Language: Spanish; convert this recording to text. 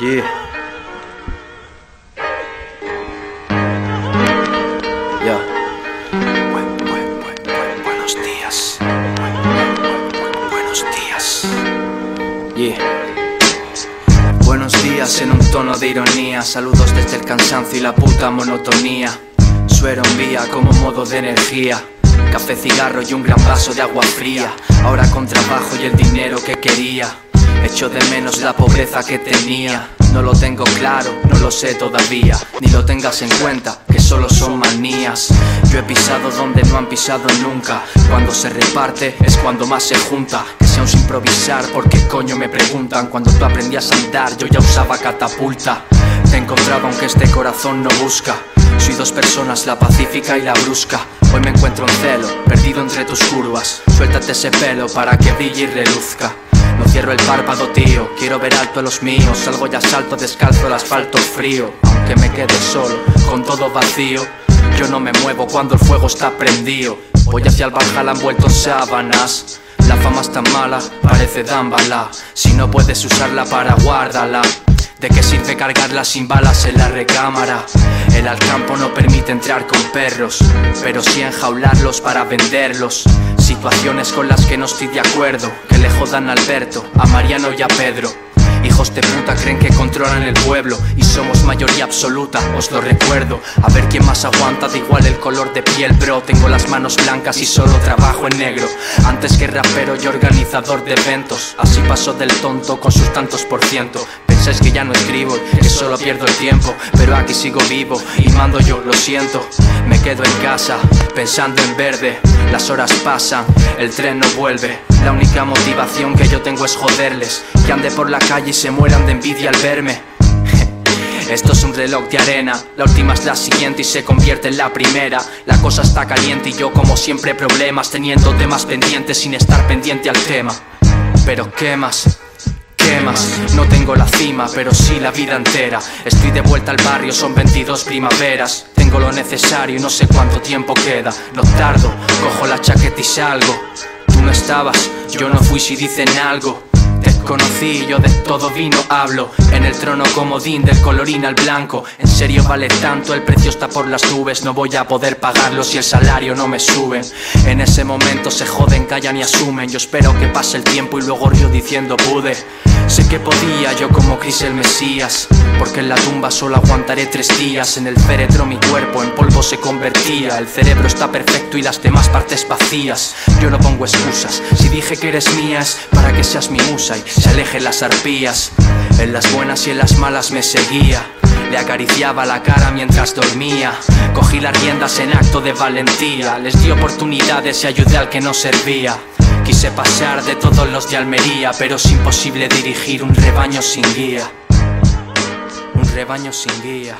Yeah. Buenos días. buenos días. Yeah. Buenos días en un tono de ironía. Saludos desde el cansancio y la puta monotonía. Suero envía como modo de energía. Café, cigarro y un gran vaso de agua fría. Ahora con trabajo y el dinero que quería. Echo de menos la pobreza que tenía. No lo tengo claro, no lo sé todavía. Ni lo tengas en cuenta, que solo son manías. Yo he pisado donde no han pisado nunca. Cuando se reparte es cuando más se junta. Que sea un improvisar, porque coño me preguntan. Cuando tú aprendías a andar, yo ya usaba catapulta. Te encontraba aunque este corazón no busca. Soy dos personas, la pacífica y la brusca. Hoy me encuentro en celo, perdido entre tus curvas. Suéltate ese pelo para que brille y reluzca. No cierro el párpado, tío, quiero ver alto a los míos. Salgo ya salto descalzo el asfalto frío. Aunque me quede solo, con todo vacío. Yo no me muevo cuando el fuego está prendido. Voy hacia el Valhalla envuelto en sábanas. La fama es tan mala, parece dámbala. Si no puedes usarla para guárdala. ¿De qué sirve cargarla sin balas en la recámara? El Alcampo no permite entrar con perros, pero sí enjaularlos para venderlos. Situaciones con las que no estoy de acuerdo, que le jodan a Alberto, a Mariano y a Pedro. Hijos de puta creen que controlan el pueblo y somos mayoría absoluta, os lo recuerdo. A ver quién más aguanta, da igual el color de piel, bro. Tengo las manos blancas y solo trabajo en negro. Antes que rapero y organizador de eventos, así paso del tonto con sus tantos por ciento. Pensáis que ya no escribo, que solo pierdo el tiempo, pero aquí sigo vivo y mando yo, lo siento. Me quedo en casa, pensando en verde. Las horas pasan, el tren no vuelve. La única motivación que yo tengo es joderles, que ande por la calle y se mueran de envidia al verme. Esto es un reloj de arena, la última es la siguiente y se convierte en la primera. La cosa está caliente y yo como siempre problemas, teniendo temas pendientes sin estar pendiente al tema. Pero ¿qué más? No tengo la cima, pero sí la vida entera. Estoy de vuelta al barrio, son 22 primaveras. Tengo lo necesario y no sé cuánto tiempo queda. No tardo, cojo la chaqueta y salgo. Tú no estabas, yo no fui si dicen algo. Conocí, yo de todo vino hablo. En el trono comodín del colorín al blanco. En serio vale tanto, el precio está por las nubes. No voy a poder pagarlo si el salario no me sube. En ese momento se joden, callan y asumen. Yo espero que pase el tiempo y luego río diciendo pude. Sé que podía, yo como Cris el Mesías. Porque en la tumba solo aguantaré tres días. En el féretro mi cuerpo en polvo se convertía. El cerebro está perfecto y las demás partes vacías. Yo no pongo excusas. Si dije que eres mía es para que seas mi musa y se alejen las arpías. En las buenas y en las malas me seguía. Le acariciaba la cara mientras dormía. Cogí las riendas en acto de valentía. Les di oportunidades y ayudé al que no servía. Quise pasar de todos los de Almería, pero es imposible dirigir un rebaño sin guía. Un rebaño sin guía.